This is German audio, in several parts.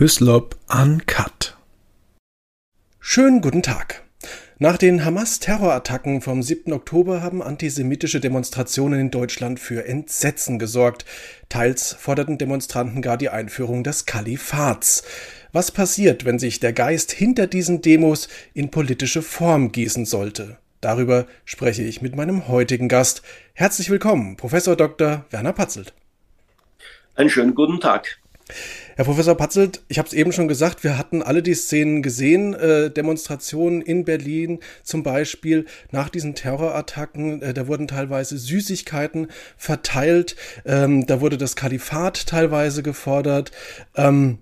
Hyslop Uncut. Schönen guten Tag. Nach den Hamas-Terrorattacken vom 7. Oktober haben antisemitische Demonstrationen in Deutschland für Entsetzen gesorgt. Teils forderten Demonstranten gar die Einführung des Kalifats. Was passiert, wenn sich der Geist hinter diesen Demos in politische Form gießen sollte? Darüber spreche ich mit meinem heutigen Gast. Herzlich willkommen, Professor Dr. Werner Patzelt. Einen schönen guten Tag. Herr Professor Patzelt, ich habe es eben schon gesagt, wir hatten alle die Szenen gesehen, äh, Demonstrationen in Berlin zum Beispiel nach diesen Terrorattacken, äh, da wurden teilweise Süßigkeiten verteilt, ähm, da wurde das Kalifat teilweise gefordert. Ähm,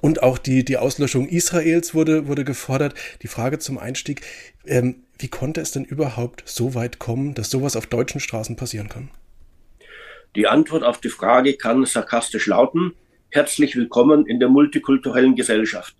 und auch die, die Auslöschung Israels wurde, wurde gefordert. Die Frage zum Einstieg, ähm, wie konnte es denn überhaupt so weit kommen, dass sowas auf deutschen Straßen passieren kann? Die Antwort auf die Frage kann sarkastisch lauten, herzlich willkommen in der multikulturellen Gesellschaft.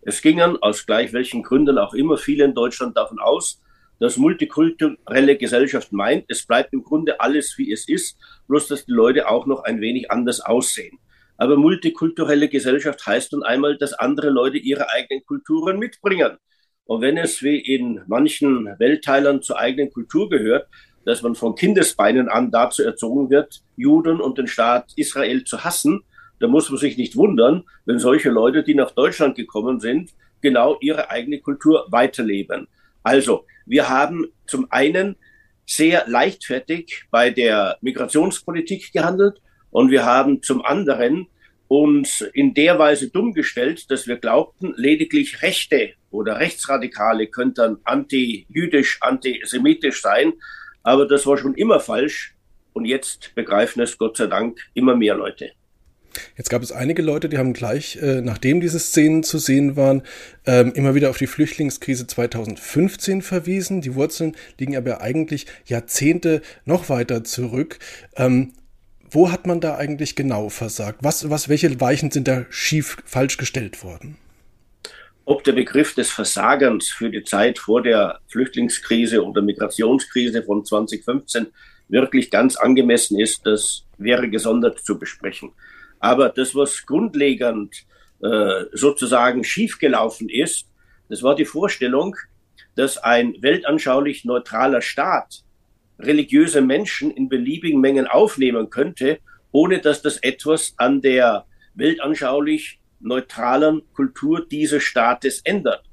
Es gingen aus gleich welchen Gründen auch immer viele in Deutschland davon aus, dass multikulturelle Gesellschaft meint, es bleibt im Grunde alles wie es ist, bloß dass die Leute auch noch ein wenig anders aussehen. Aber multikulturelle Gesellschaft heißt nun einmal, dass andere Leute ihre eigenen Kulturen mitbringen. Und wenn es wie in manchen Weltteilern zur eigenen Kultur gehört, dass man von Kindesbeinen an dazu erzogen wird, Juden und den Staat Israel zu hassen, da muss man sich nicht wundern, wenn solche Leute, die nach Deutschland gekommen sind, genau ihre eigene Kultur weiterleben. Also, wir haben zum einen sehr leichtfertig bei der Migrationspolitik gehandelt und wir haben zum anderen uns in der Weise dumm gestellt, dass wir glaubten, lediglich Rechte oder Rechtsradikale könnten anti-jüdisch, antisemitisch sein. Aber das war schon immer falsch. Und jetzt begreifen es Gott sei Dank immer mehr Leute. Jetzt gab es einige Leute, die haben gleich, äh, nachdem diese Szenen zu sehen waren, ähm, immer wieder auf die Flüchtlingskrise 2015 verwiesen. Die Wurzeln liegen aber eigentlich Jahrzehnte noch weiter zurück. Ähm, wo hat man da eigentlich genau versagt? Was, was, welche Weichen sind da schief, falsch gestellt worden? Ob der Begriff des Versagens für die Zeit vor der Flüchtlingskrise oder Migrationskrise von 2015 wirklich ganz angemessen ist, das wäre gesondert zu besprechen. Aber das, was grundlegend äh, sozusagen schiefgelaufen ist, das war die Vorstellung, dass ein weltanschaulich neutraler Staat religiöse Menschen in beliebigen Mengen aufnehmen könnte, ohne dass das etwas an der weltanschaulich neutralen Kultur dieses Staates ändert.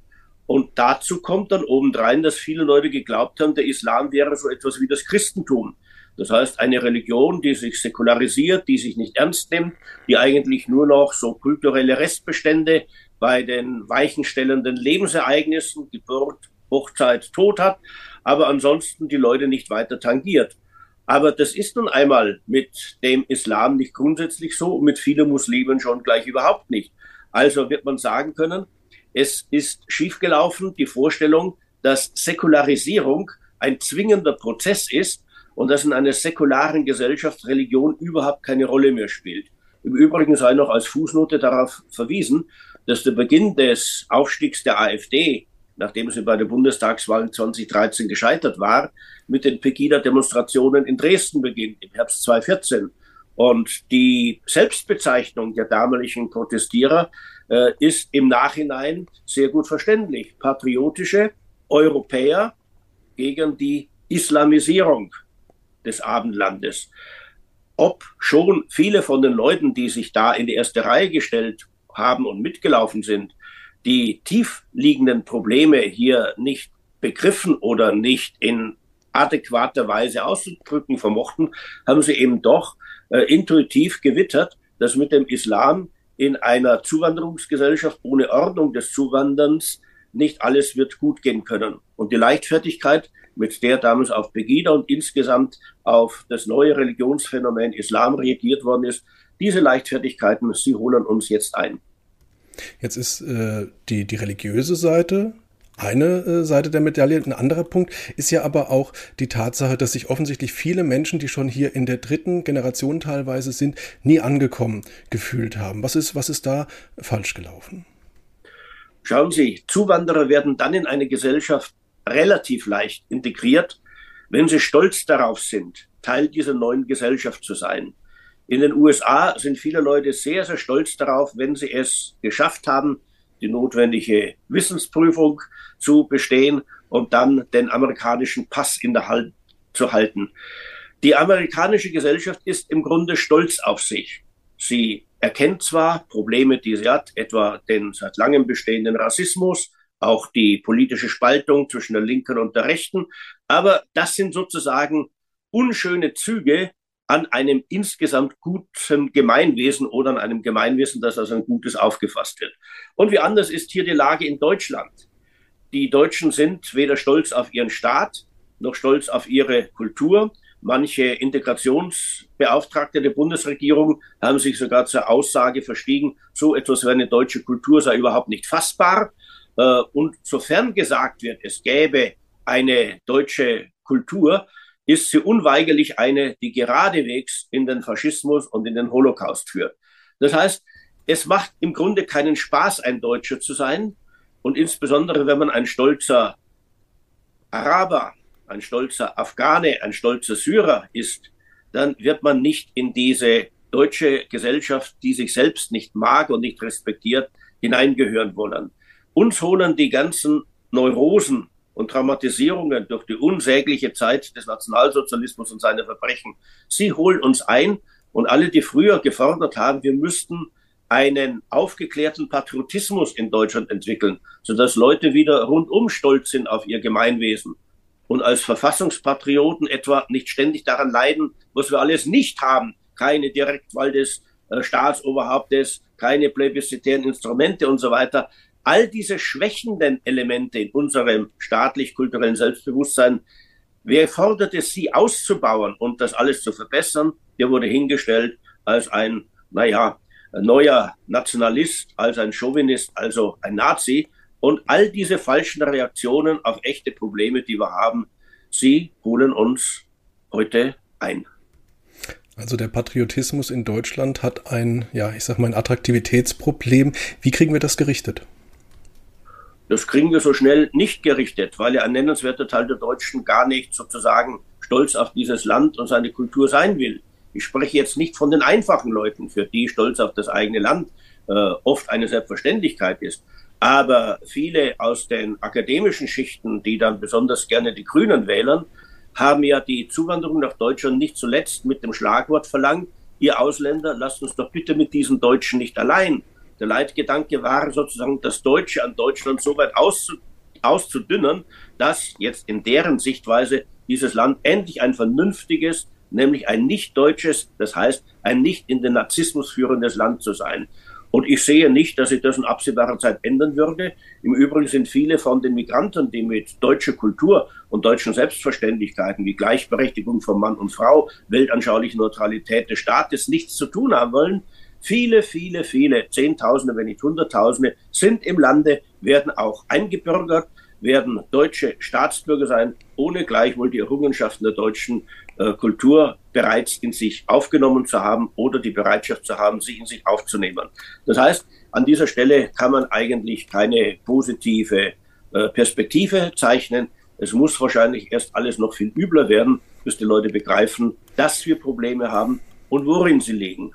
Und dazu kommt dann obendrein, dass viele Leute geglaubt haben, der Islam wäre so etwas wie das Christentum. Das heißt, eine Religion, die sich säkularisiert, die sich nicht ernst nimmt, die eigentlich nur noch so kulturelle Restbestände bei den weichenstellenden Lebensereignissen, Geburt, Hochzeit, Tod hat, aber ansonsten die Leute nicht weiter tangiert. Aber das ist nun einmal mit dem Islam nicht grundsätzlich so, mit vielen Muslimen schon gleich überhaupt nicht. Also wird man sagen können, es ist schiefgelaufen, die Vorstellung, dass Säkularisierung ein zwingender Prozess ist und dass in einer säkularen Gesellschaft Religion überhaupt keine Rolle mehr spielt. Im Übrigen sei noch als Fußnote darauf verwiesen, dass der Beginn des Aufstiegs der AfD, nachdem sie bei der Bundestagswahl 2013 gescheitert war, mit den Pegida-Demonstrationen in Dresden beginnt, im Herbst 2014. Und die Selbstbezeichnung der damaligen Protestierer äh, ist im Nachhinein sehr gut verständlich. Patriotische Europäer gegen die Islamisierung des Abendlandes. Ob schon viele von den Leuten, die sich da in die erste Reihe gestellt haben und mitgelaufen sind, die tief liegenden Probleme hier nicht begriffen oder nicht in adäquater Weise auszudrücken vermochten, haben sie eben doch äh, intuitiv gewittert, dass mit dem Islam in einer Zuwanderungsgesellschaft ohne Ordnung des Zuwanderns nicht alles wird gut gehen können. Und die Leichtfertigkeit, mit der damals auf Pegida und insgesamt auf das neue Religionsphänomen Islam reagiert worden ist. Diese Leichtfertigkeiten, sie holen uns jetzt ein. Jetzt ist äh, die, die religiöse Seite eine äh, Seite der Medaille. Ein anderer Punkt ist ja aber auch die Tatsache, dass sich offensichtlich viele Menschen, die schon hier in der dritten Generation teilweise sind, nie angekommen gefühlt haben. Was ist, was ist da falsch gelaufen? Schauen Sie, Zuwanderer werden dann in eine Gesellschaft relativ leicht integriert, wenn sie stolz darauf sind, Teil dieser neuen Gesellschaft zu sein. In den USA sind viele Leute sehr, sehr stolz darauf, wenn sie es geschafft haben, die notwendige Wissensprüfung zu bestehen und dann den amerikanischen Pass in der Hand zu halten. Die amerikanische Gesellschaft ist im Grunde stolz auf sich. Sie erkennt zwar Probleme, die sie hat, etwa den seit langem bestehenden Rassismus, auch die politische Spaltung zwischen der Linken und der Rechten, aber das sind sozusagen unschöne Züge an einem insgesamt guten Gemeinwesen oder an einem Gemeinwesen, das als ein gutes aufgefasst wird. Und wie anders ist hier die Lage in Deutschland? Die Deutschen sind weder stolz auf ihren Staat noch stolz auf ihre Kultur. Manche Integrationsbeauftragte der Bundesregierung haben sich sogar zur Aussage verstiegen, so etwas wie eine deutsche Kultur sei überhaupt nicht fassbar. Äh, und sofern gesagt wird, es gäbe eine deutsche Kultur, ist sie unweigerlich eine, die geradewegs in den Faschismus und in den Holocaust führt. Das heißt, es macht im Grunde keinen Spaß, ein Deutscher zu sein. Und insbesondere, wenn man ein stolzer Araber, ein stolzer Afghane, ein stolzer Syrer ist, dann wird man nicht in diese deutsche Gesellschaft, die sich selbst nicht mag und nicht respektiert, hineingehören wollen. Uns holen die ganzen Neurosen und Traumatisierungen durch die unsägliche Zeit des Nationalsozialismus und seine Verbrechen. Sie holen uns ein und alle, die früher gefordert haben, wir müssten einen aufgeklärten Patriotismus in Deutschland entwickeln, sodass Leute wieder rundum stolz sind auf ihr Gemeinwesen und als Verfassungspatrioten etwa nicht ständig daran leiden, was wir alles nicht haben. Keine Direktwahl des äh, Staatsoberhauptes, keine plebiszitären Instrumente und so weiter. All diese schwächenden Elemente in unserem staatlich-kulturellen Selbstbewusstsein, wer fordert es, sie auszubauen und das alles zu verbessern? Der wurde hingestellt als ein, naja, neuer Nationalist, als ein Chauvinist, also ein Nazi. Und all diese falschen Reaktionen auf echte Probleme, die wir haben, sie holen uns heute ein. Also der Patriotismus in Deutschland hat ein, ja, ich sag mal, ein Attraktivitätsproblem. Wie kriegen wir das gerichtet? Das kriegen wir so schnell nicht gerichtet, weil ja ein nennenswerter Teil der Deutschen gar nicht sozusagen stolz auf dieses Land und seine Kultur sein will. Ich spreche jetzt nicht von den einfachen Leuten, für die Stolz auf das eigene Land äh, oft eine Selbstverständlichkeit ist. Aber viele aus den akademischen Schichten, die dann besonders gerne die Grünen wählen, haben ja die Zuwanderung nach Deutschland nicht zuletzt mit dem Schlagwort verlangt, ihr Ausländer, lasst uns doch bitte mit diesen Deutschen nicht allein. Der Leitgedanke war sozusagen, das Deutsche an Deutschland so weit auszudünnen, dass jetzt in deren Sichtweise dieses Land endlich ein vernünftiges, nämlich ein nicht deutsches, das heißt ein nicht in den Narzissmus führendes Land zu sein. Und ich sehe nicht, dass sich das in absehbarer Zeit ändern würde. Im Übrigen sind viele von den Migranten, die mit deutscher Kultur und deutschen Selbstverständlichkeiten wie Gleichberechtigung von Mann und Frau, weltanschauliche Neutralität des Staates nichts zu tun haben wollen, viele, viele, viele, Zehntausende, wenn nicht Hunderttausende, sind im Lande, werden auch eingebürgert, werden deutsche Staatsbürger sein, ohne gleichwohl die Errungenschaften der deutschen äh, Kultur bereits in sich aufgenommen zu haben oder die Bereitschaft zu haben, sie in sich aufzunehmen. Das heißt, an dieser Stelle kann man eigentlich keine positive äh, Perspektive zeichnen. Es muss wahrscheinlich erst alles noch viel übler werden, bis die Leute begreifen, dass wir Probleme haben und worin sie liegen.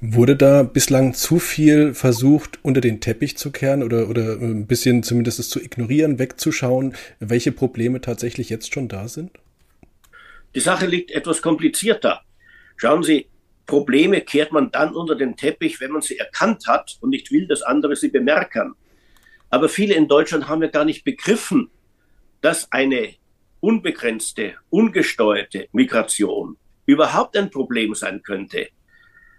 Wurde da bislang zu viel versucht, unter den Teppich zu kehren oder, oder ein bisschen zumindest zu ignorieren, wegzuschauen, welche Probleme tatsächlich jetzt schon da sind? Die Sache liegt etwas komplizierter. Schauen Sie, Probleme kehrt man dann unter den Teppich, wenn man sie erkannt hat und nicht will, dass andere sie bemerken. Aber viele in Deutschland haben ja gar nicht begriffen, dass eine unbegrenzte, ungesteuerte Migration überhaupt ein Problem sein könnte.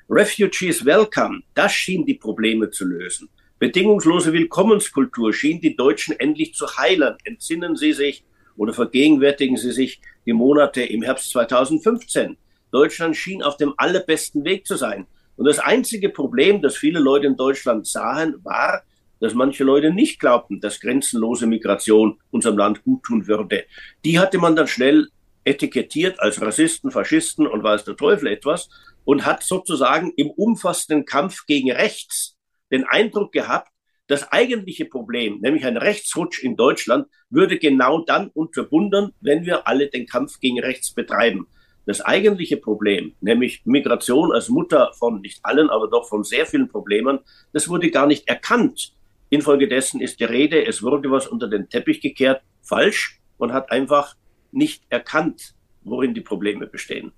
Refugees Welcome, das schien die Probleme zu lösen. Bedingungslose Willkommenskultur schien die Deutschen endlich zu heilen. Entsinnen Sie sich oder vergegenwärtigen Sie sich die Monate im Herbst 2015. Deutschland schien auf dem allerbesten Weg zu sein. Und das einzige Problem, das viele Leute in Deutschland sahen, war, dass manche Leute nicht glaubten, dass grenzenlose Migration unserem Land guttun würde. Die hatte man dann schnell etikettiert als Rassisten, Faschisten und weiß der Teufel etwas und hat sozusagen im umfassenden Kampf gegen rechts den Eindruck gehabt, das eigentliche Problem, nämlich ein Rechtsrutsch in Deutschland, würde genau dann unterbunden, wenn wir alle den Kampf gegen rechts betreiben. das eigentliche Problem, nämlich Migration als Mutter von nicht allen, aber doch von sehr vielen Problemen, das wurde gar nicht erkannt. Infolgedessen ist die Rede, es wurde was unter den Teppich gekehrt, falsch und hat einfach nicht erkannt, worin die Probleme bestehen.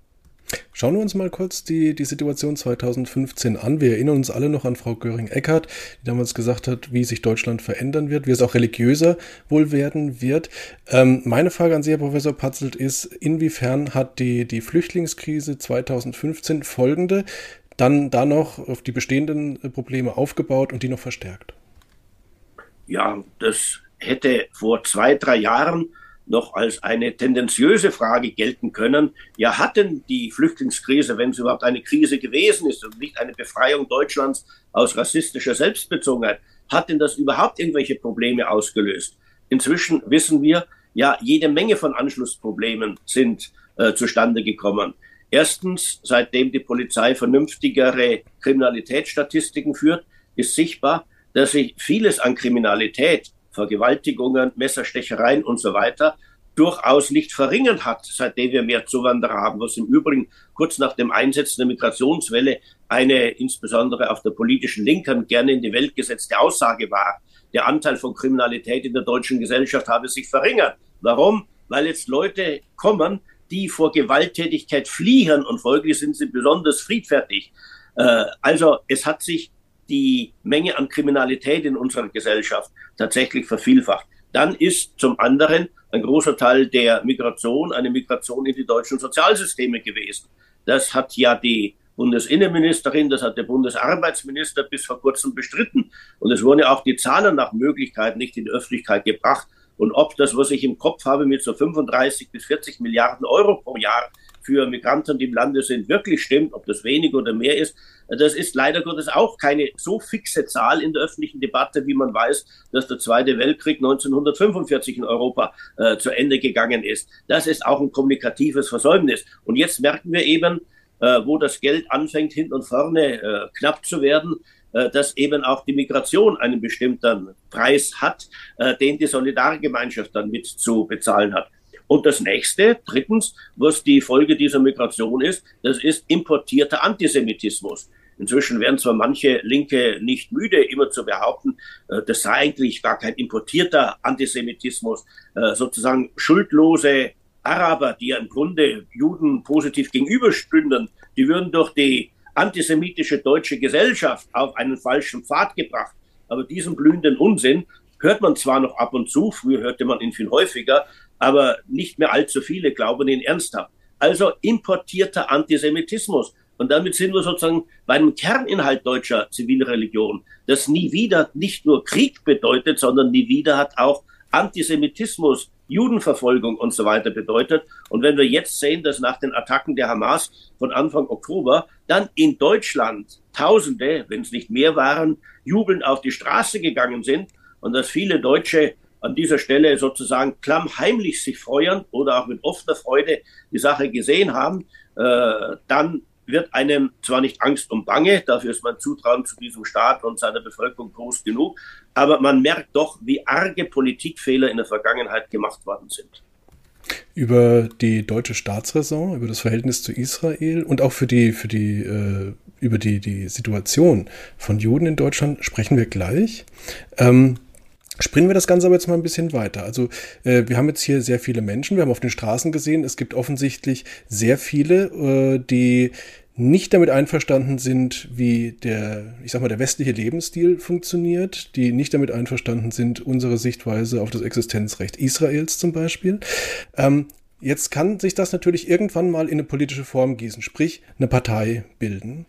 Schauen wir uns mal kurz die, die Situation 2015 an. Wir erinnern uns alle noch an Frau Göring-Eckardt, die damals gesagt hat, wie sich Deutschland verändern wird, wie es auch religiöser wohl werden wird. Ähm, meine Frage an Sie, Herr Professor Patzelt, ist, inwiefern hat die, die Flüchtlingskrise 2015 folgende dann da noch auf die bestehenden Probleme aufgebaut und die noch verstärkt? Ja, das hätte vor zwei, drei Jahren noch als eine tendenziöse Frage gelten können. Ja, hatten die Flüchtlingskrise, wenn es überhaupt eine Krise gewesen ist und nicht eine Befreiung Deutschlands aus rassistischer Selbstbezogenheit, hat denn das überhaupt irgendwelche Probleme ausgelöst? Inzwischen wissen wir, ja, jede Menge von Anschlussproblemen sind äh, zustande gekommen. Erstens, seitdem die Polizei vernünftigere Kriminalitätsstatistiken führt, ist sichtbar, dass sich vieles an Kriminalität Vergewaltigungen, Messerstechereien und so weiter durchaus nicht verringert hat, seitdem wir mehr Zuwanderer haben, was im Übrigen kurz nach dem Einsetzen der Migrationswelle eine insbesondere auf der politischen Linken gerne in die Welt gesetzte Aussage war. Der Anteil von Kriminalität in der deutschen Gesellschaft habe sich verringert. Warum? Weil jetzt Leute kommen, die vor Gewalttätigkeit fliehen und folglich sind sie besonders friedfertig. Äh, also es hat sich die Menge an Kriminalität in unserer Gesellschaft tatsächlich vervielfacht. Dann ist zum anderen ein großer Teil der Migration eine Migration in die deutschen Sozialsysteme gewesen. Das hat ja die Bundesinnenministerin, das hat der Bundesarbeitsminister bis vor kurzem bestritten. Und es wurden ja auch die Zahlen nach Möglichkeit nicht in die Öffentlichkeit gebracht. Und ob das, was ich im Kopf habe, mit so 35 bis 40 Milliarden Euro pro Jahr für Migranten, die im Lande sind, wirklich stimmt, ob das wenig oder mehr ist, das ist leider Gottes auch keine so fixe Zahl in der öffentlichen Debatte, wie man weiß, dass der Zweite Weltkrieg 1945 in Europa äh, zu Ende gegangen ist. Das ist auch ein kommunikatives Versäumnis. Und jetzt merken wir eben, äh, wo das Geld anfängt, hinten und vorne äh, knapp zu werden, äh, dass eben auch die Migration einen bestimmten Preis hat, äh, den die Solidargemeinschaft dann mit zu bezahlen hat. Und das nächste, drittens, was die Folge dieser Migration ist, das ist importierter Antisemitismus. Inzwischen werden zwar manche Linke nicht müde, immer zu behaupten, äh, das sei eigentlich gar kein importierter Antisemitismus, äh, sozusagen schuldlose Araber, die ja im Grunde Juden positiv gegenüberstünden, die würden durch die antisemitische deutsche Gesellschaft auf einen falschen Pfad gebracht. Aber diesen blühenden Unsinn hört man zwar noch ab und zu, früher hörte man ihn viel häufiger, aber nicht mehr allzu viele glauben ihn ernsthaft. Also importierter Antisemitismus. Und damit sind wir sozusagen bei einem Kerninhalt deutscher Zivilreligion, das nie wieder nicht nur Krieg bedeutet, sondern nie wieder hat auch Antisemitismus, Judenverfolgung und so weiter bedeutet. Und wenn wir jetzt sehen, dass nach den Attacken der Hamas von Anfang Oktober dann in Deutschland Tausende, wenn es nicht mehr waren, jubelnd auf die Straße gegangen sind und dass viele Deutsche an dieser Stelle sozusagen klammheimlich sich freuen oder auch mit offener Freude die Sache gesehen haben, äh, dann wird einem zwar nicht Angst und Bange, dafür ist mein Zutrauen zu diesem Staat und seiner Bevölkerung groß genug, aber man merkt doch, wie arge Politikfehler in der Vergangenheit gemacht worden sind. Über die deutsche Staatsräson, über das Verhältnis zu Israel und auch für die, für die, äh, über die, die Situation von Juden in Deutschland sprechen wir gleich. Ähm, Springen wir das Ganze aber jetzt mal ein bisschen weiter. Also äh, wir haben jetzt hier sehr viele Menschen, wir haben auf den Straßen gesehen, es gibt offensichtlich sehr viele, äh, die nicht damit einverstanden sind, wie der, ich sag mal, der westliche Lebensstil funktioniert, die nicht damit einverstanden sind, unsere Sichtweise auf das Existenzrecht Israels zum Beispiel. Ähm, Jetzt kann sich das natürlich irgendwann mal in eine politische Form gießen, sprich eine Partei bilden.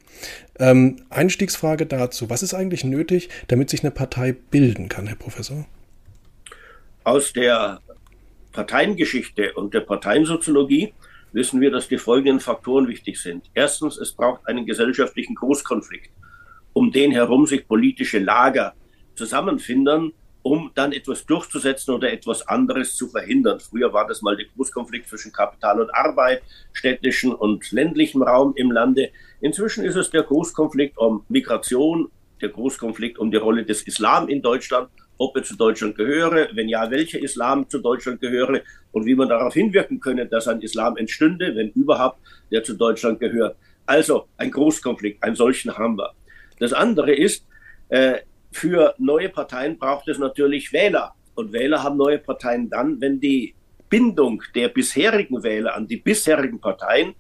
Ähm, Einstiegsfrage dazu, was ist eigentlich nötig, damit sich eine Partei bilden kann, Herr Professor? Aus der Parteiengeschichte und der Parteiensoziologie wissen wir, dass die folgenden Faktoren wichtig sind. Erstens, es braucht einen gesellschaftlichen Großkonflikt, um den herum sich politische Lager zusammenfinden um dann etwas durchzusetzen oder etwas anderes zu verhindern. Früher war das mal der Großkonflikt zwischen Kapital und Arbeit, städtischen und ländlichem Raum im Lande. Inzwischen ist es der Großkonflikt um Migration, der Großkonflikt um die Rolle des Islam in Deutschland, ob er zu Deutschland gehöre, wenn ja, welcher Islam zu Deutschland gehöre und wie man darauf hinwirken könne, dass ein Islam entstünde, wenn überhaupt, der zu Deutschland gehört. Also ein Großkonflikt, einen solchen haben wir. Das andere ist, äh, für neue Parteien braucht es natürlich Wähler. Und Wähler haben neue Parteien dann, wenn die Bindung der bisherigen Wähler an die bisherigen Parteien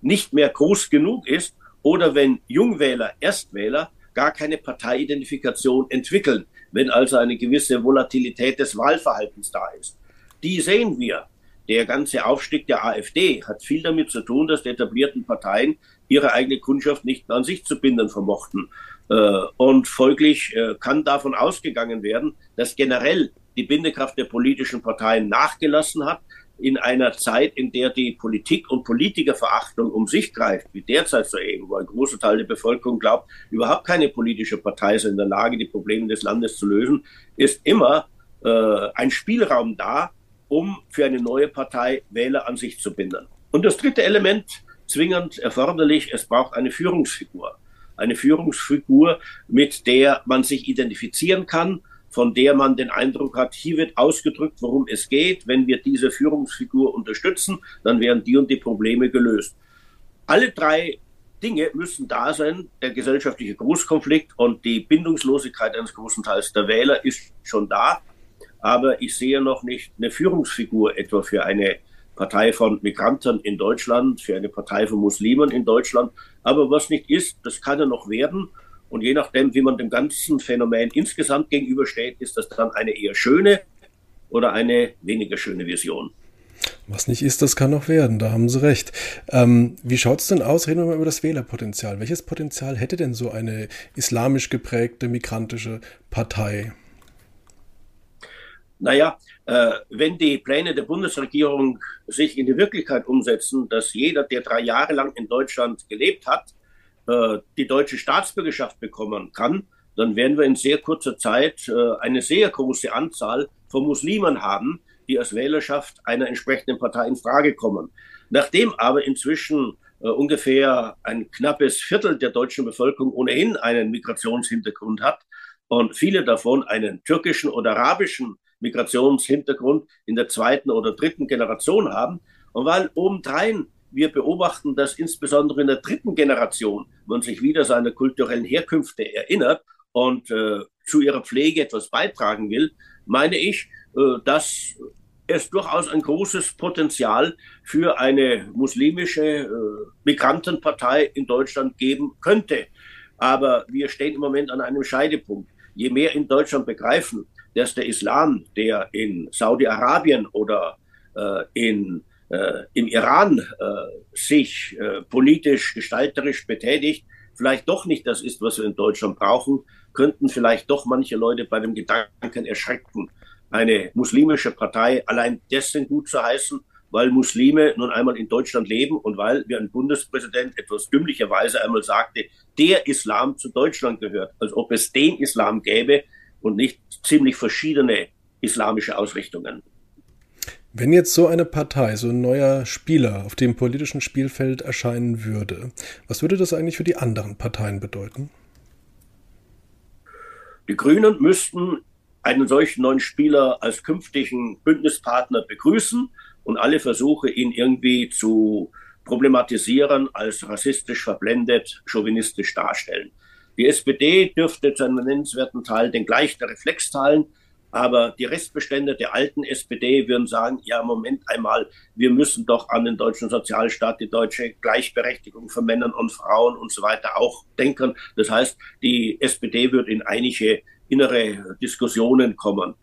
nicht mehr groß genug ist oder wenn Jungwähler, Erstwähler gar keine Parteiidentifikation entwickeln, wenn also eine gewisse Volatilität des Wahlverhaltens da ist. Die sehen wir. Der ganze Aufstieg der AfD hat viel damit zu tun, dass die etablierten Parteien ihre eigene Kundschaft nicht mehr an sich zu binden vermochten. Äh, und folglich äh, kann davon ausgegangen werden, dass generell die Bindekraft der politischen Parteien nachgelassen hat, in einer Zeit, in der die Politik und Politikerverachtung um sich greift, wie derzeit so eben, wo ein großer Teil der Bevölkerung glaubt, überhaupt keine politische Partei ist in der Lage, die Probleme des Landes zu lösen, ist immer äh, ein Spielraum da, um für eine neue Partei Wähler an sich zu binden. Und das dritte Element, zwingend erforderlich, es braucht eine Führungsfigur. Eine Führungsfigur, mit der man sich identifizieren kann, von der man den Eindruck hat, hier wird ausgedrückt, worum es geht. Wenn wir diese Führungsfigur unterstützen, dann werden die und die Probleme gelöst. Alle drei Dinge müssen da sein. Der gesellschaftliche Großkonflikt und die Bindungslosigkeit eines großen Teils der Wähler ist schon da. Aber ich sehe noch nicht eine Führungsfigur etwa für eine Partei von Migranten in Deutschland, für eine Partei von Muslimen in Deutschland. Aber was nicht ist, das kann ja noch werden. Und je nachdem, wie man dem ganzen Phänomen insgesamt gegenübersteht, ist das dann eine eher schöne oder eine weniger schöne Vision. Was nicht ist, das kann noch werden, da haben Sie recht. Ähm, wie schaut es denn aus? Reden wir mal über das Wählerpotenzial. Welches Potenzial hätte denn so eine islamisch geprägte migrantische Partei? Naja, äh, wenn die Pläne der Bundesregierung sich in die Wirklichkeit umsetzen, dass jeder, der drei Jahre lang in Deutschland gelebt hat, äh, die deutsche Staatsbürgerschaft bekommen kann, dann werden wir in sehr kurzer Zeit äh, eine sehr große Anzahl von Muslimen haben, die als Wählerschaft einer entsprechenden Partei in Frage kommen. Nachdem aber inzwischen äh, ungefähr ein knappes Viertel der deutschen Bevölkerung ohnehin einen Migrationshintergrund hat und viele davon einen türkischen oder arabischen Migrationshintergrund in der zweiten oder dritten Generation haben, und weil obendrein wir beobachten, dass insbesondere in der dritten Generation man sich wieder seiner kulturellen Herkünfte erinnert und äh, zu ihrer Pflege etwas beitragen will, meine ich, äh, dass es durchaus ein großes Potenzial für eine muslimische äh, Migrantenpartei in Deutschland geben könnte. Aber wir stehen im Moment an einem Scheidepunkt. Je mehr in Deutschland begreifen, dass der Islam, der in Saudi-Arabien oder äh, in äh, im Iran äh, sich äh, politisch, gestalterisch betätigt, vielleicht doch nicht das ist, was wir in Deutschland brauchen, könnten vielleicht doch manche Leute bei dem Gedanken erschrecken, eine muslimische Partei allein dessen gut zu heißen, weil Muslime nun einmal in Deutschland leben und weil, wie ein Bundespräsident etwas dümmlicherweise einmal sagte, der Islam zu Deutschland gehört, als ob es den Islam gäbe und nicht ziemlich verschiedene islamische Ausrichtungen. Wenn jetzt so eine Partei, so ein neuer Spieler auf dem politischen Spielfeld erscheinen würde, was würde das eigentlich für die anderen Parteien bedeuten? Die Grünen müssten einen solchen neuen Spieler als künftigen Bündnispartner begrüßen und alle Versuche, ihn irgendwie zu problematisieren, als rassistisch verblendet, chauvinistisch darstellen. Die SPD dürfte zu einem nennenswerten Teil den gleichen Reflex teilen, aber die Restbestände der alten SPD würden sagen, ja, Moment einmal, wir müssen doch an den deutschen Sozialstaat, die deutsche Gleichberechtigung von Männern und Frauen und so weiter auch denken. Das heißt, die SPD wird in einige innere Diskussionen kommen.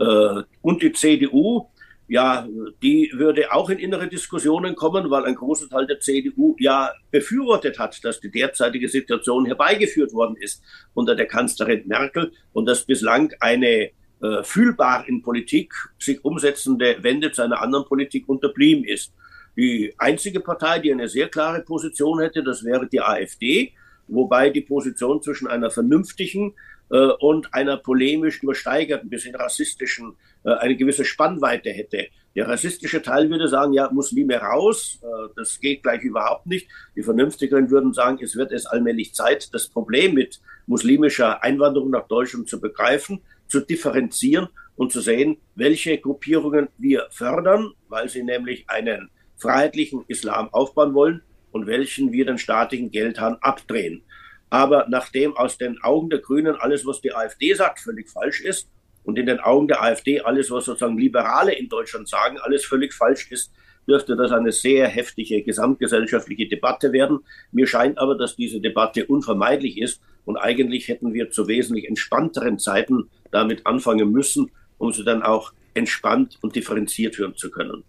Äh, und die CDU, ja, die würde auch in innere Diskussionen kommen, weil ein großer Teil der CDU ja befürwortet hat, dass die derzeitige Situation herbeigeführt worden ist unter der Kanzlerin Merkel und dass bislang eine äh, fühlbar in Politik sich umsetzende Wende zu einer anderen Politik unterblieben ist. Die einzige Partei, die eine sehr klare Position hätte, das wäre die AfD, wobei die Position zwischen einer vernünftigen äh, und einer polemisch übersteigerten, bis hin rassistischen, eine gewisse Spannweite hätte. Der rassistische Teil würde sagen, ja, Muslime raus, äh, das geht gleich überhaupt nicht. Die Vernünftigeren würden sagen, es wird es allmählich Zeit, das Problem mit muslimischer Einwanderung nach Deutschland zu begreifen, zu differenzieren und zu sehen, welche Gruppierungen wir fördern, weil sie nämlich einen freiheitlichen Islam aufbauen wollen und welchen wir den staatlichen Geldhahn abdrehen. Aber nachdem aus den Augen der Grünen alles, was die AfD sagt, völlig falsch ist und in den Augen der AfD alles, was sozusagen Liberale in Deutschland sagen, alles völlig falsch ist, dürfte das eine sehr heftige gesamtgesellschaftliche Debatte werden. Mir scheint aber, dass diese Debatte unvermeidlich ist und eigentlich hätten wir zu wesentlich entspannteren Zeiten damit anfangen müssen, um sie dann auch entspannt und differenziert führen zu können.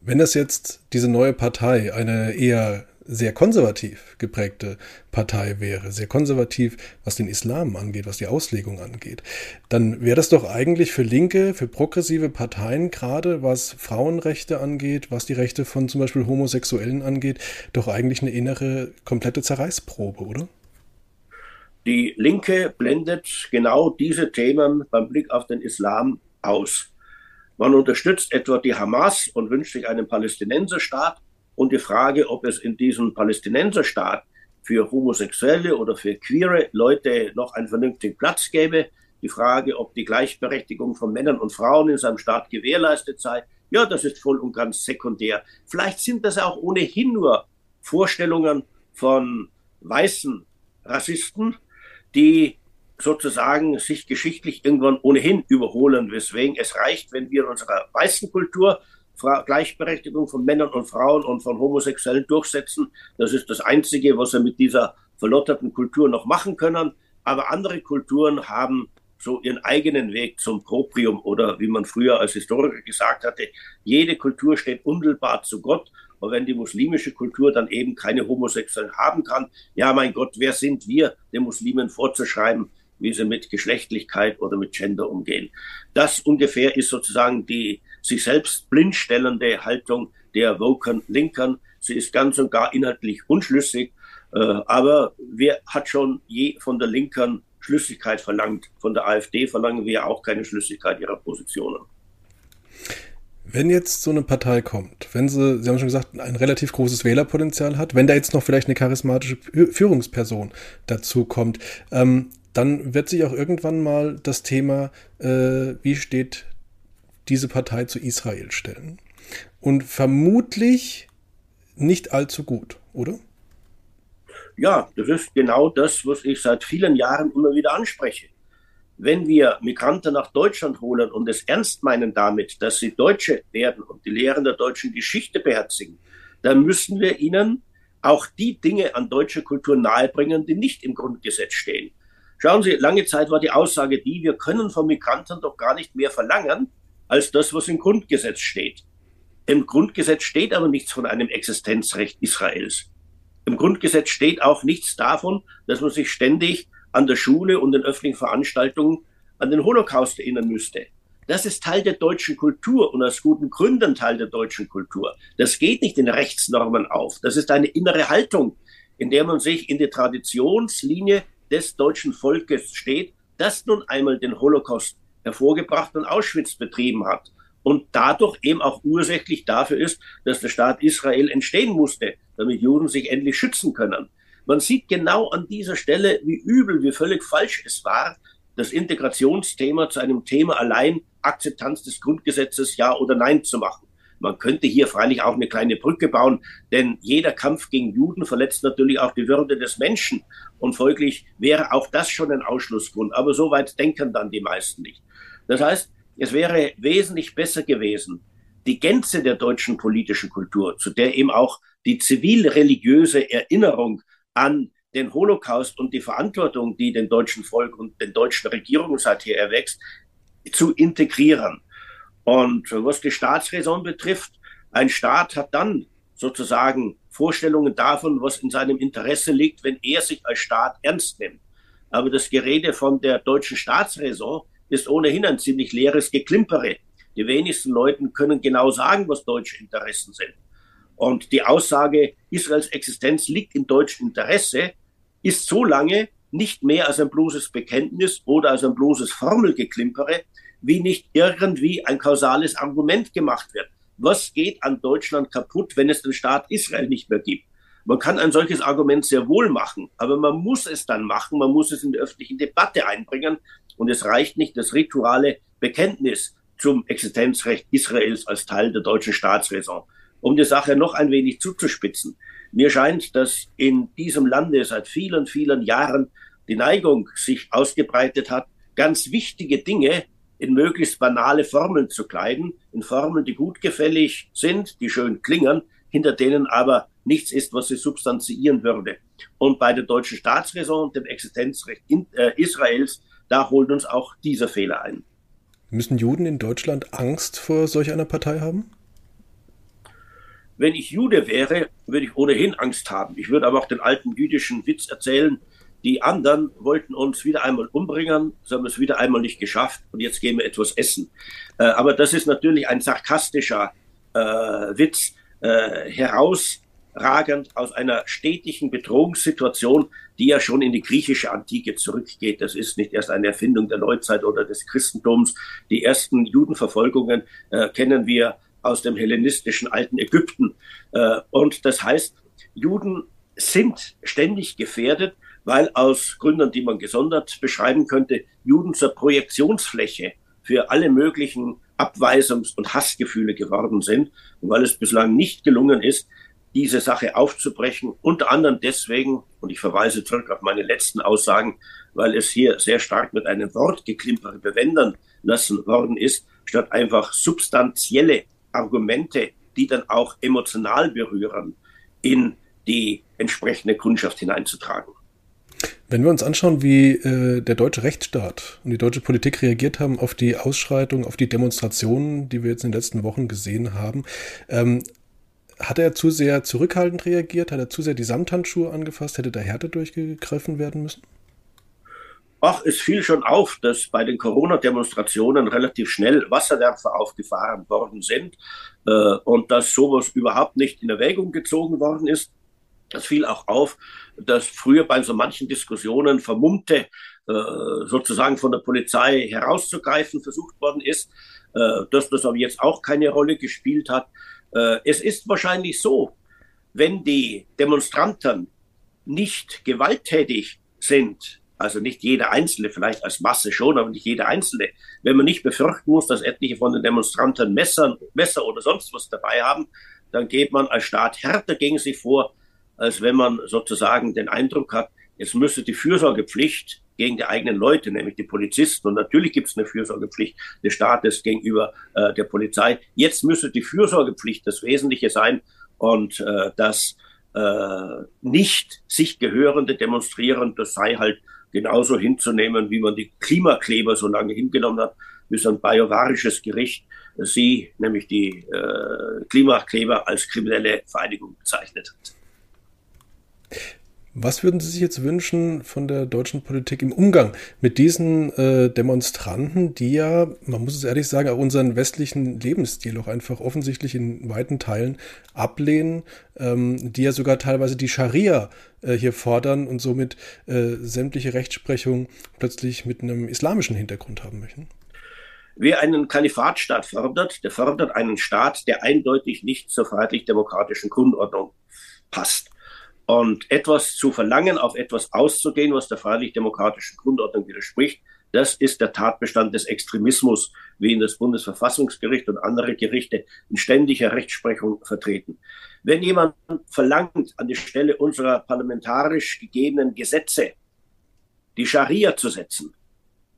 Wenn das jetzt diese neue Partei eine eher sehr konservativ geprägte Partei wäre, sehr konservativ, was den Islam angeht, was die Auslegung angeht, dann wäre das doch eigentlich für linke, für progressive Parteien, gerade was Frauenrechte angeht, was die Rechte von zum Beispiel Homosexuellen angeht, doch eigentlich eine innere, komplette Zerreißprobe, oder? Die Linke blendet genau diese Themen beim Blick auf den Islam aus. Man unterstützt etwa die Hamas und wünscht sich einen Palästinenserstaat und die Frage, ob es in diesem Palästinenserstaat für Homosexuelle oder für queere Leute noch einen vernünftigen Platz gäbe. Die Frage, ob die Gleichberechtigung von Männern und Frauen in seinem Staat gewährleistet sei. Ja, das ist voll und ganz sekundär. Vielleicht sind das auch ohnehin nur Vorstellungen von weißen Rassisten, die sozusagen sich geschichtlich irgendwann ohnehin überholen, weswegen es reicht, wenn wir in unserer weißen Kultur Gleichberechtigung von Männern und Frauen und von Homosexuellen durchsetzen. Das ist das Einzige, was wir mit dieser verlotterten Kultur noch machen können. Aber andere Kulturen haben so ihren eigenen Weg zum Proprium oder wie man früher als Historiker gesagt hatte, jede Kultur steht unmittelbar zu Gott. Und wenn die muslimische Kultur dann eben keine Homosexuellen haben kann, ja mein Gott, wer sind wir, den Muslimen vorzuschreiben, wie sie mit Geschlechtlichkeit oder mit Gender umgehen. Das ungefähr ist sozusagen die sich selbst blindstellende Haltung der Woken Linken. Sie ist ganz und gar inhaltlich unschlüssig. Äh, aber wer hat schon je von der Linken Schlüssigkeit verlangt? Von der AfD verlangen wir auch keine Schlüssigkeit ihrer Positionen. Wenn jetzt so eine Partei kommt, wenn sie, Sie haben schon gesagt, ein relativ großes Wählerpotenzial hat, wenn da jetzt noch vielleicht eine charismatische Führungsperson dazu kommt, ähm, dann wird sich auch irgendwann mal das Thema, äh, wie steht diese Partei zu Israel stellen. Und vermutlich nicht allzu gut, oder? Ja, das ist genau das, was ich seit vielen Jahren immer wieder anspreche. Wenn wir Migranten nach Deutschland holen und es ernst meinen damit, dass sie Deutsche werden und die Lehren der deutschen Geschichte beherzigen, dann müssen wir ihnen auch die Dinge an deutscher Kultur nahebringen, die nicht im Grundgesetz stehen. Schauen Sie, lange Zeit war die Aussage die, wir können von Migranten doch gar nicht mehr verlangen, als das, was im Grundgesetz steht. Im Grundgesetz steht aber nichts von einem Existenzrecht Israels. Im Grundgesetz steht auch nichts davon, dass man sich ständig an der Schule und in öffentlichen Veranstaltungen an den Holocaust erinnern müsste. Das ist Teil der deutschen Kultur und aus guten Gründen Teil der deutschen Kultur. Das geht nicht in Rechtsnormen auf. Das ist eine innere Haltung, in der man sich in die Traditionslinie des deutschen Volkes steht, das nun einmal den Holocaust hervorgebracht und Auschwitz betrieben hat und dadurch eben auch ursächlich dafür ist, dass der Staat Israel entstehen musste, damit Juden sich endlich schützen können. Man sieht genau an dieser Stelle, wie übel, wie völlig falsch es war, das Integrationsthema zu einem Thema allein Akzeptanz des Grundgesetzes ja oder nein zu machen. Man könnte hier freilich auch eine kleine Brücke bauen, denn jeder Kampf gegen Juden verletzt natürlich auch die Würde des Menschen. Und folglich wäre auch das schon ein Ausschlussgrund. Aber so weit denken dann die meisten nicht. Das heißt, es wäre wesentlich besser gewesen, die Gänze der deutschen politischen Kultur, zu der eben auch die zivilreligiöse Erinnerung an den Holocaust und die Verantwortung, die den deutschen Volk und den deutschen Regierungen seither erwächst, zu integrieren. Und was die Staatsräson betrifft, ein Staat hat dann sozusagen Vorstellungen davon, was in seinem Interesse liegt, wenn er sich als Staat ernst nimmt. Aber das Gerede von der deutschen Staatsräson ist ohnehin ein ziemlich leeres Geklimpere. Die wenigsten Leute können genau sagen, was deutsche Interessen sind. Und die Aussage, Israels Existenz liegt im deutschen Interesse, ist so lange nicht mehr als ein bloßes Bekenntnis oder als ein bloßes Formelgeklimpere, wie nicht irgendwie ein kausales Argument gemacht wird. Was geht an Deutschland kaputt, wenn es den Staat Israel nicht mehr gibt? Man kann ein solches Argument sehr wohl machen, aber man muss es dann machen, man muss es in die öffentliche Debatte einbringen und es reicht nicht das rituale Bekenntnis zum Existenzrecht Israels als Teil der deutschen Staatsräson. Um die Sache noch ein wenig zuzuspitzen. Mir scheint, dass in diesem Lande seit vielen, vielen Jahren die Neigung sich ausgebreitet hat, ganz wichtige Dinge in möglichst banale Formeln zu kleiden, in Formeln, die gut gefällig sind, die schön klingen, hinter denen aber nichts ist, was sie substanziieren würde. Und bei der deutschen Staatsräson und dem Existenzrecht äh, Israels, da holt uns auch dieser Fehler ein. Müssen Juden in Deutschland Angst vor solch einer Partei haben? Wenn ich Jude wäre, würde ich ohnehin Angst haben. Ich würde aber auch den alten jüdischen Witz erzählen, die anderen wollten uns wieder einmal umbringen, sie haben es wieder einmal nicht geschafft und jetzt gehen wir etwas essen. Äh, aber das ist natürlich ein sarkastischer äh, Witz, äh, herausragend aus einer stetigen Bedrohungssituation, die ja schon in die griechische Antike zurückgeht. Das ist nicht erst eine Erfindung der Neuzeit oder des Christentums. Die ersten Judenverfolgungen äh, kennen wir aus dem hellenistischen alten Ägypten. Äh, und das heißt, Juden sind ständig gefährdet weil aus Gründen, die man gesondert beschreiben könnte, Juden zur Projektionsfläche für alle möglichen Abweisungs- und Hassgefühle geworden sind und weil es bislang nicht gelungen ist, diese Sache aufzubrechen, unter anderem deswegen, und ich verweise zurück auf meine letzten Aussagen, weil es hier sehr stark mit einem Wortgeklimper bewändern lassen worden ist, statt einfach substanzielle Argumente, die dann auch emotional berühren, in die entsprechende Kundschaft hineinzutragen. Wenn wir uns anschauen, wie äh, der deutsche Rechtsstaat und die deutsche Politik reagiert haben auf die Ausschreitungen, auf die Demonstrationen, die wir jetzt in den letzten Wochen gesehen haben, ähm, hat er zu sehr zurückhaltend reagiert? Hat er zu sehr die Samthandschuhe angefasst? Hätte da härter durchgegriffen werden müssen? Ach, es fiel schon auf, dass bei den Corona-Demonstrationen relativ schnell Wasserwerfer aufgefahren worden sind äh, und dass sowas überhaupt nicht in Erwägung gezogen worden ist. Das fiel auch auf, dass früher bei so manchen Diskussionen Vermummte äh, sozusagen von der Polizei herauszugreifen versucht worden ist, äh, dass das aber jetzt auch keine Rolle gespielt hat. Äh, es ist wahrscheinlich so, wenn die Demonstranten nicht gewalttätig sind, also nicht jeder Einzelne, vielleicht als Masse schon, aber nicht jeder Einzelne, wenn man nicht befürchten muss, dass etliche von den Demonstranten Messern, Messer oder sonst was dabei haben, dann geht man als Staat härter gegen sie vor, als wenn man sozusagen den Eindruck hat, es müsste die Fürsorgepflicht gegen die eigenen Leute, nämlich die Polizisten. Und natürlich gibt es eine Fürsorgepflicht des Staates gegenüber äh, der Polizei. Jetzt müsste die Fürsorgepflicht das Wesentliche sein und äh, das äh, nicht sich gehörende Demonstrieren, das sei halt genauso hinzunehmen, wie man die Klimakleber so lange hingenommen hat, bis ein bayerisches Gericht sie, nämlich die äh, Klimakleber, als kriminelle Vereinigung bezeichnet hat. Was würden Sie sich jetzt wünschen von der deutschen Politik im Umgang mit diesen äh, Demonstranten, die ja, man muss es ehrlich sagen, auch unseren westlichen Lebensstil auch einfach offensichtlich in weiten Teilen ablehnen, ähm, die ja sogar teilweise die Scharia äh, hier fordern und somit äh, sämtliche Rechtsprechung plötzlich mit einem islamischen Hintergrund haben möchten? Wer einen Kalifatstaat fördert, der fördert einen Staat, der eindeutig nicht zur freiheitlich-demokratischen Grundordnung passt. Und etwas zu verlangen, auf etwas auszugehen, was der freiheitlich-demokratischen Grundordnung widerspricht, das ist der Tatbestand des Extremismus, wie ihn das Bundesverfassungsgericht und andere Gerichte in ständiger Rechtsprechung vertreten. Wenn jemand verlangt, an die Stelle unserer parlamentarisch gegebenen Gesetze die Scharia zu setzen,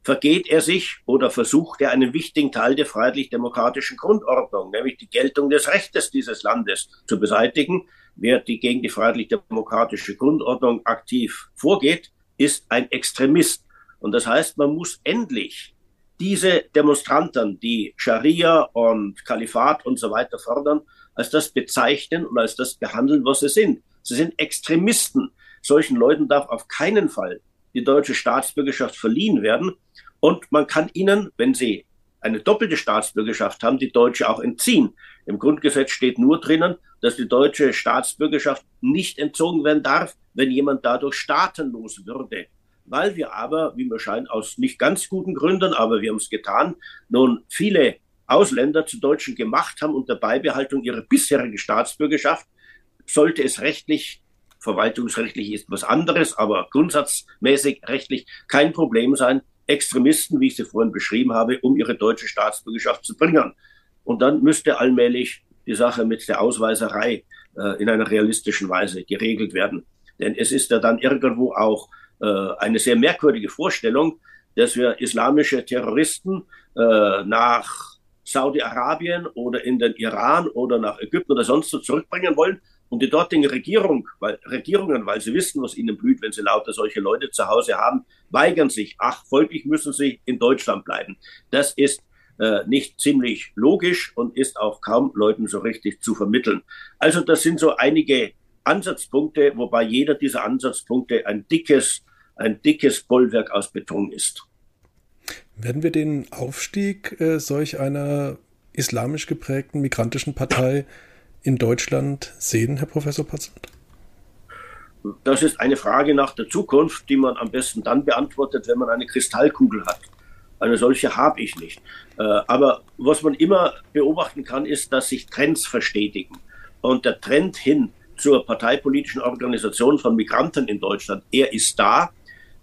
vergeht er sich oder versucht er einen wichtigen Teil der freiheitlich-demokratischen Grundordnung, nämlich die Geltung des Rechtes dieses Landes zu beseitigen, wer die gegen die freiheitlich-demokratische Grundordnung aktiv vorgeht, ist ein Extremist. Und das heißt, man muss endlich diese Demonstranten, die Scharia und Kalifat und so weiter fordern, als das bezeichnen und als das behandeln, was sie sind. Sie sind Extremisten. Solchen Leuten darf auf keinen Fall die deutsche Staatsbürgerschaft verliehen werden. Und man kann ihnen, wenn sie eine doppelte Staatsbürgerschaft haben, die deutsche auch entziehen. Im Grundgesetz steht nur drinnen, dass die deutsche Staatsbürgerschaft nicht entzogen werden darf, wenn jemand dadurch staatenlos würde. Weil wir aber, wie mir scheint, aus nicht ganz guten Gründen, aber wir haben es getan, nun viele Ausländer zu Deutschen gemacht haben unter Beibehaltung ihrer bisherigen Staatsbürgerschaft, sollte es rechtlich verwaltungsrechtlich ist was anderes, aber grundsatzmäßig rechtlich kein Problem sein, Extremisten, wie ich sie vorhin beschrieben habe, um ihre deutsche Staatsbürgerschaft zu bringen. Und dann müsste allmählich die Sache mit der Ausweiserei äh, in einer realistischen Weise geregelt werden. Denn es ist ja dann irgendwo auch äh, eine sehr merkwürdige Vorstellung, dass wir islamische Terroristen äh, nach Saudi-Arabien oder in den Iran oder nach Ägypten oder sonst so zurückbringen wollen und die dortigen Regierung, weil, Regierungen, weil sie wissen, was ihnen blüht, wenn sie lauter solche Leute zu Hause haben, weigern sich. Ach, folglich müssen sie in Deutschland bleiben. Das ist äh, nicht ziemlich logisch und ist auch kaum Leuten so richtig zu vermitteln. Also das sind so einige Ansatzpunkte, wobei jeder dieser Ansatzpunkte ein dickes, ein dickes Bollwerk aus Beton ist. Werden wir den Aufstieg äh, solch einer islamisch geprägten migrantischen Partei in Deutschland sehen, Herr Professor Patzelt? Das ist eine Frage nach der Zukunft, die man am besten dann beantwortet, wenn man eine Kristallkugel hat. Eine solche habe ich nicht. Äh, aber was man immer beobachten kann, ist, dass sich Trends verstetigen. Und der Trend hin zur parteipolitischen Organisation von Migranten in Deutschland, er ist da.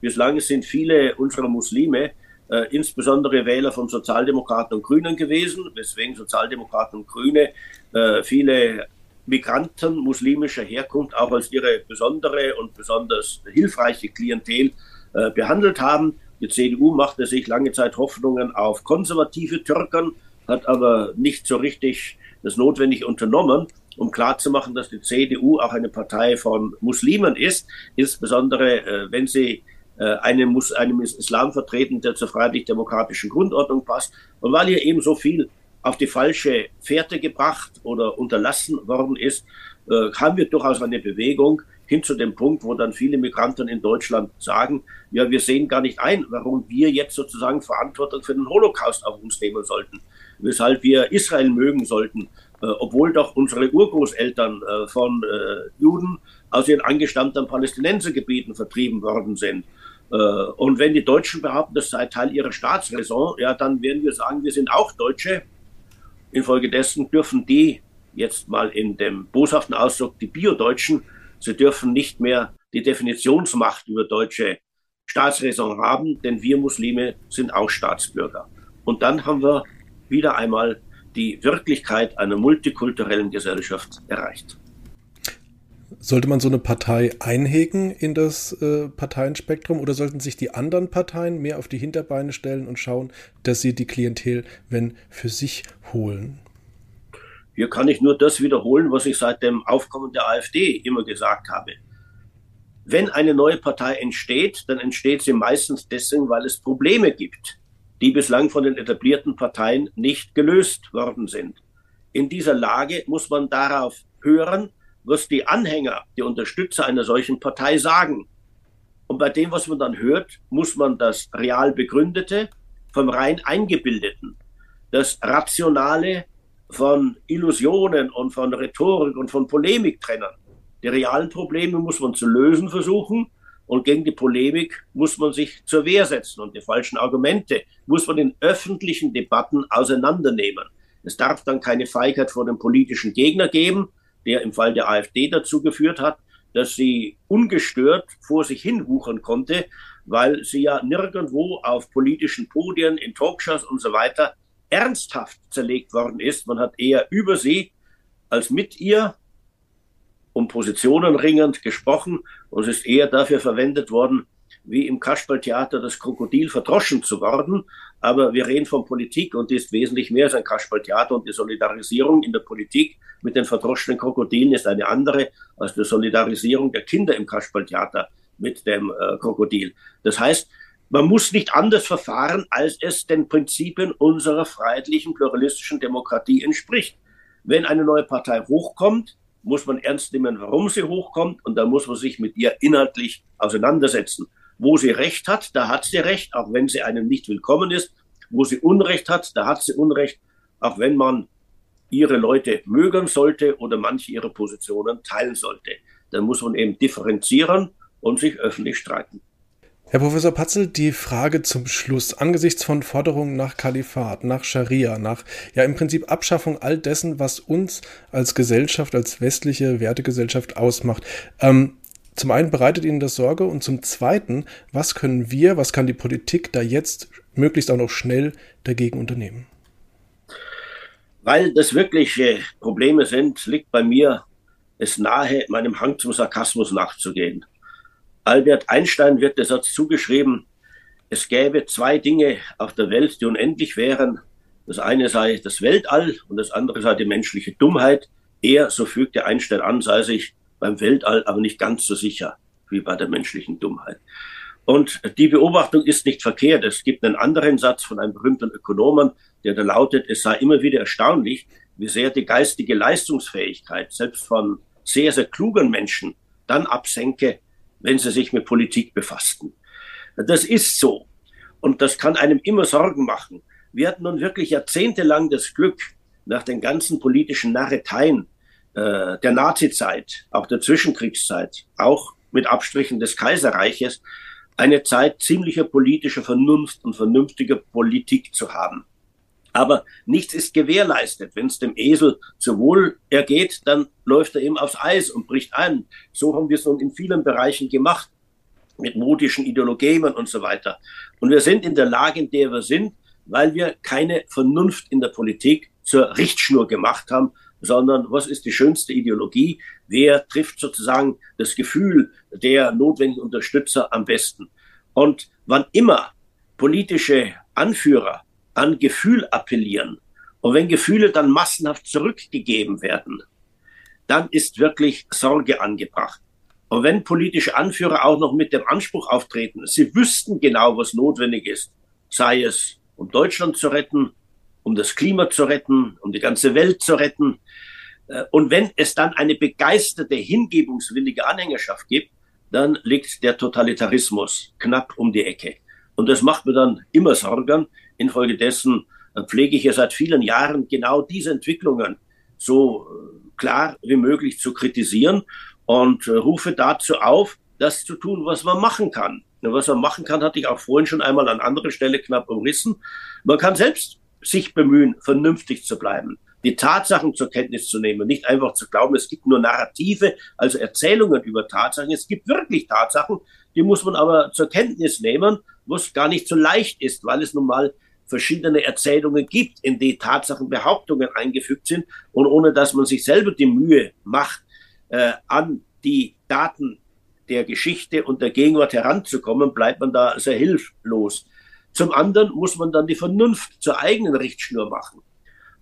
Bislang sind viele unserer Muslime äh, insbesondere Wähler von Sozialdemokraten und Grünen gewesen, weswegen Sozialdemokraten und Grüne äh, viele Migranten muslimischer Herkunft auch als ihre besondere und besonders hilfreiche Klientel äh, behandelt haben. Die CDU machte sich lange Zeit Hoffnungen auf konservative Türken, hat aber nicht so richtig das Notwendige unternommen, um klarzumachen, dass die CDU auch eine Partei von Muslimen ist, insbesondere äh, wenn sie äh, einem, einem Islam vertreten, der zur freiheitlich-demokratischen Grundordnung passt. Und weil hier eben so viel auf die falsche Fährte gebracht oder unterlassen worden ist, äh, haben wir durchaus eine Bewegung hin zu dem Punkt, wo dann viele Migranten in Deutschland sagen, ja, wir sehen gar nicht ein, warum wir jetzt sozusagen Verantwortung für den Holocaust auf uns nehmen sollten, weshalb wir Israel mögen sollten, äh, obwohl doch unsere Urgroßeltern äh, von äh, Juden aus ihren angestammten Palästinensergebieten vertrieben worden sind. Äh, und wenn die Deutschen behaupten, das sei Teil ihrer Staatsräson, ja, dann werden wir sagen, wir sind auch Deutsche. Infolgedessen dürfen die jetzt mal in dem boshaften Ausdruck die Biodeutschen, sie dürfen nicht mehr die Definitionsmacht über deutsche Staatsräson haben, denn wir Muslime sind auch Staatsbürger. Und dann haben wir wieder einmal die Wirklichkeit einer multikulturellen Gesellschaft erreicht. Sollte man so eine Partei einhegen in das äh, Parteienspektrum oder sollten sich die anderen Parteien mehr auf die Hinterbeine stellen und schauen, dass sie die Klientel, wenn für sich holen? Hier kann ich nur das wiederholen, was ich seit dem Aufkommen der AfD immer gesagt habe. Wenn eine neue Partei entsteht, dann entsteht sie meistens deswegen, weil es Probleme gibt, die bislang von den etablierten Parteien nicht gelöst worden sind. In dieser Lage muss man darauf hören, was die Anhänger, die Unterstützer einer solchen Partei sagen. Und bei dem, was man dann hört, muss man das real begründete vom rein eingebildeten, das rationale von Illusionen und von Rhetorik und von Polemik trennen. Die realen Probleme muss man zu lösen versuchen und gegen die Polemik muss man sich zur Wehr setzen und die falschen Argumente muss man in öffentlichen Debatten auseinandernehmen. Es darf dann keine Feigheit vor dem politischen Gegner geben, der im Fall der AfD dazu geführt hat, dass sie ungestört vor sich hin wuchern konnte, weil sie ja nirgendwo auf politischen Podien, in Talkshows und so weiter ernsthaft zerlegt worden ist. Man hat eher über sie als mit ihr um Positionen ringend gesprochen und es ist eher dafür verwendet worden, wie im Kasperltheater das Krokodil verdroschen zu worden. Aber wir reden von Politik und die ist wesentlich mehr als ein Kasperltheater und die Solidarisierung in der Politik mit den verdroschenen Krokodilen ist eine andere als die Solidarisierung der Kinder im Kasperltheater mit dem äh, Krokodil. Das heißt, man muss nicht anders verfahren, als es den Prinzipien unserer freiheitlichen, pluralistischen Demokratie entspricht. Wenn eine neue Partei hochkommt, muss man ernst nehmen, warum sie hochkommt und dann muss man sich mit ihr inhaltlich auseinandersetzen. Wo sie Recht hat, da hat sie Recht, auch wenn sie einem nicht willkommen ist. Wo sie Unrecht hat, da hat sie Unrecht, auch wenn man ihre Leute mögen sollte oder manche ihre Positionen teilen sollte. Dann muss man eben differenzieren und sich öffentlich streiten. Herr Professor Patzel, die Frage zum Schluss. Angesichts von Forderungen nach Kalifat, nach Scharia, nach ja im Prinzip Abschaffung all dessen, was uns als Gesellschaft, als westliche Wertegesellschaft ausmacht. Ähm, Zum einen bereitet Ihnen das Sorge und zum zweiten, was können wir, was kann die Politik da jetzt möglichst auch noch schnell dagegen unternehmen? Weil das wirkliche Probleme sind, liegt bei mir es nahe, meinem Hang zum Sarkasmus nachzugehen. Albert Einstein wird der Satz zugeschrieben, es gäbe zwei Dinge auf der Welt, die unendlich wären. Das eine sei das Weltall und das andere sei die menschliche Dummheit. Er, so fügte Einstein an, sei sich beim Weltall aber nicht ganz so sicher wie bei der menschlichen Dummheit. Und die Beobachtung ist nicht verkehrt. Es gibt einen anderen Satz von einem berühmten Ökonomen, der da lautet, es sei immer wieder erstaunlich, wie sehr die geistige Leistungsfähigkeit selbst von sehr, sehr klugen Menschen dann absenke, wenn sie sich mit Politik befassten. Das ist so. Und das kann einem immer Sorgen machen. Wir hatten nun wirklich jahrzehntelang das Glück, nach den ganzen politischen Narreteien äh, der Nazizeit, auch der Zwischenkriegszeit, auch mit Abstrichen des Kaiserreiches, eine Zeit ziemlicher politischer Vernunft und vernünftiger Politik zu haben. Aber nichts ist gewährleistet. Wenn es dem Esel zu wohl ergeht, dann läuft er eben aufs Eis und bricht ein. So haben wir es nun in vielen Bereichen gemacht, mit modischen Ideologien und so weiter. Und wir sind in der Lage, in der wir sind, weil wir keine Vernunft in der Politik zur Richtschnur gemacht haben, sondern was ist die schönste Ideologie? Wer trifft sozusagen das Gefühl der notwendigen Unterstützer am besten? Und wann immer politische Anführer an Gefühl appellieren. Und wenn Gefühle dann massenhaft zurückgegeben werden, dann ist wirklich Sorge angebracht. Und wenn politische Anführer auch noch mit dem Anspruch auftreten, sie wüssten genau, was notwendig ist, sei es um Deutschland zu retten, um das Klima zu retten, um die ganze Welt zu retten. Äh, und wenn es dann eine begeisterte, hingebungswillige Anhängerschaft gibt, dann liegt der Totalitarismus knapp um die Ecke. Und das macht mir dann immer Sorgen, Infolgedessen äh, pflege ich ja seit vielen Jahren genau diese Entwicklungen so äh, klar wie möglich zu kritisieren und rufe dazu auf, das zu tun, was man machen kann. Was man machen kann, hatte ich auch vorhin schon einmal an anderer Stelle knapp umrissen. Man kann selbst sich bemühen, vernünftig zu bleiben, die Tatsachen zur Kenntnis zu nehmen, nicht einfach zu glauben, es gibt nur Narrative, also Erzählungen über Tatsachen. Es gibt wirklich Tatsachen, die muss man aber zur Kenntnis nehmen, was gar nicht so leicht ist, weil es nun mal verschiedene Erzählungen gibt, in die Tatsachenbehauptungen eingefügt sind und ohne dass man sich selber die Mühe macht, äh, an die Daten der Geschichte und der Gegenwart heranzukommen, bleibt man da sehr hilflos. Zum anderen muss man dann die Vernunft zur eigenen Richtschnur machen.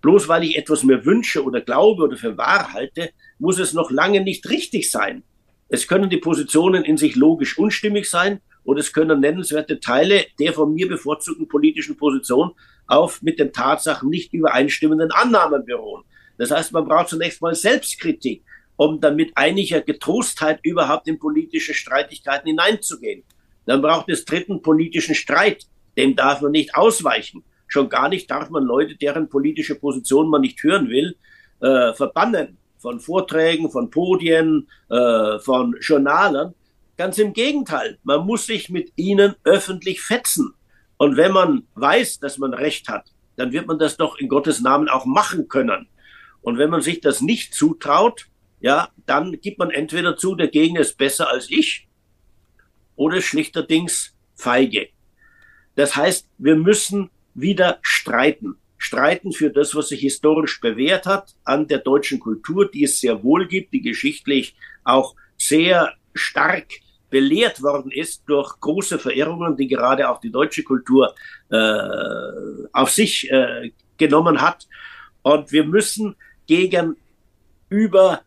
Bloß weil ich etwas mir wünsche oder glaube oder für wahr halte, muss es noch lange nicht richtig sein. Es können die Positionen in sich logisch unstimmig sein und es können nennenswerte Teile der von mir bevorzugten politischen Position auf mit den Tatsachen nicht übereinstimmenden Annahmen beruhen. Das heißt, man braucht zunächst mal Selbstkritik, um dann mit einiger Getrostheit überhaupt in politische Streitigkeiten hineinzugehen. Dann braucht es dritten politischen Streit. Dem darf man nicht ausweichen. Schon gar nicht darf man Leute, deren politische Position man nicht hören will, äh, verbannen von Vorträgen, von Podien, äh, von Journalen, Ganz im Gegenteil, man muss sich mit ihnen öffentlich fetzen. Und wenn man weiß, dass man Recht hat, dann wird man das doch in Gottes Namen auch machen können. Und wenn man sich das nicht zutraut, ja, dann gibt man entweder zu, der Gegner ist besser als ich, oder schlichterdings feige. Das heißt, wir müssen wieder streiten. Streiten für das, was sich historisch bewährt hat an der deutschen Kultur, die es sehr wohl gibt, die geschichtlich auch sehr stark belehrt worden ist durch große Verirrungen, die gerade auch die deutsche Kultur äh, auf sich äh, genommen hat. Und wir müssen gegenüber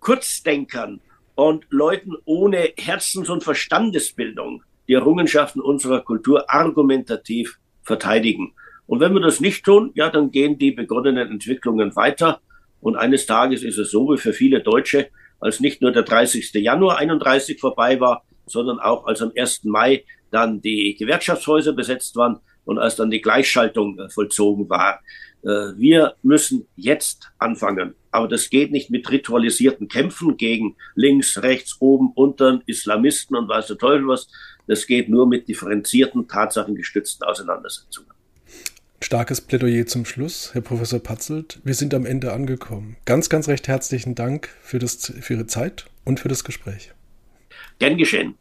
Kurzdenkern und Leuten ohne Herzens- und Verstandesbildung die Errungenschaften unserer Kultur argumentativ verteidigen. Und wenn wir das nicht tun, ja, dann gehen die begonnenen Entwicklungen weiter. Und eines Tages ist es so wie für viele Deutsche, als nicht nur der 30. Januar 31 vorbei war, sondern auch als am 1. Mai dann die Gewerkschaftshäuser besetzt waren und als dann die Gleichschaltung äh, vollzogen war. Äh, wir müssen jetzt anfangen. Aber das geht nicht mit ritualisierten Kämpfen gegen links, rechts, oben, unten, Islamisten und weiß der Teufel was. Das geht nur mit differenzierten, tatsachengestützten Auseinandersetzungen. Starkes Plädoyer zum Schluss, Herr Professor Patzelt. Wir sind am Ende angekommen. Ganz, ganz recht herzlichen Dank für, das, für Ihre Zeit und für das Gespräch. Gern geschehen.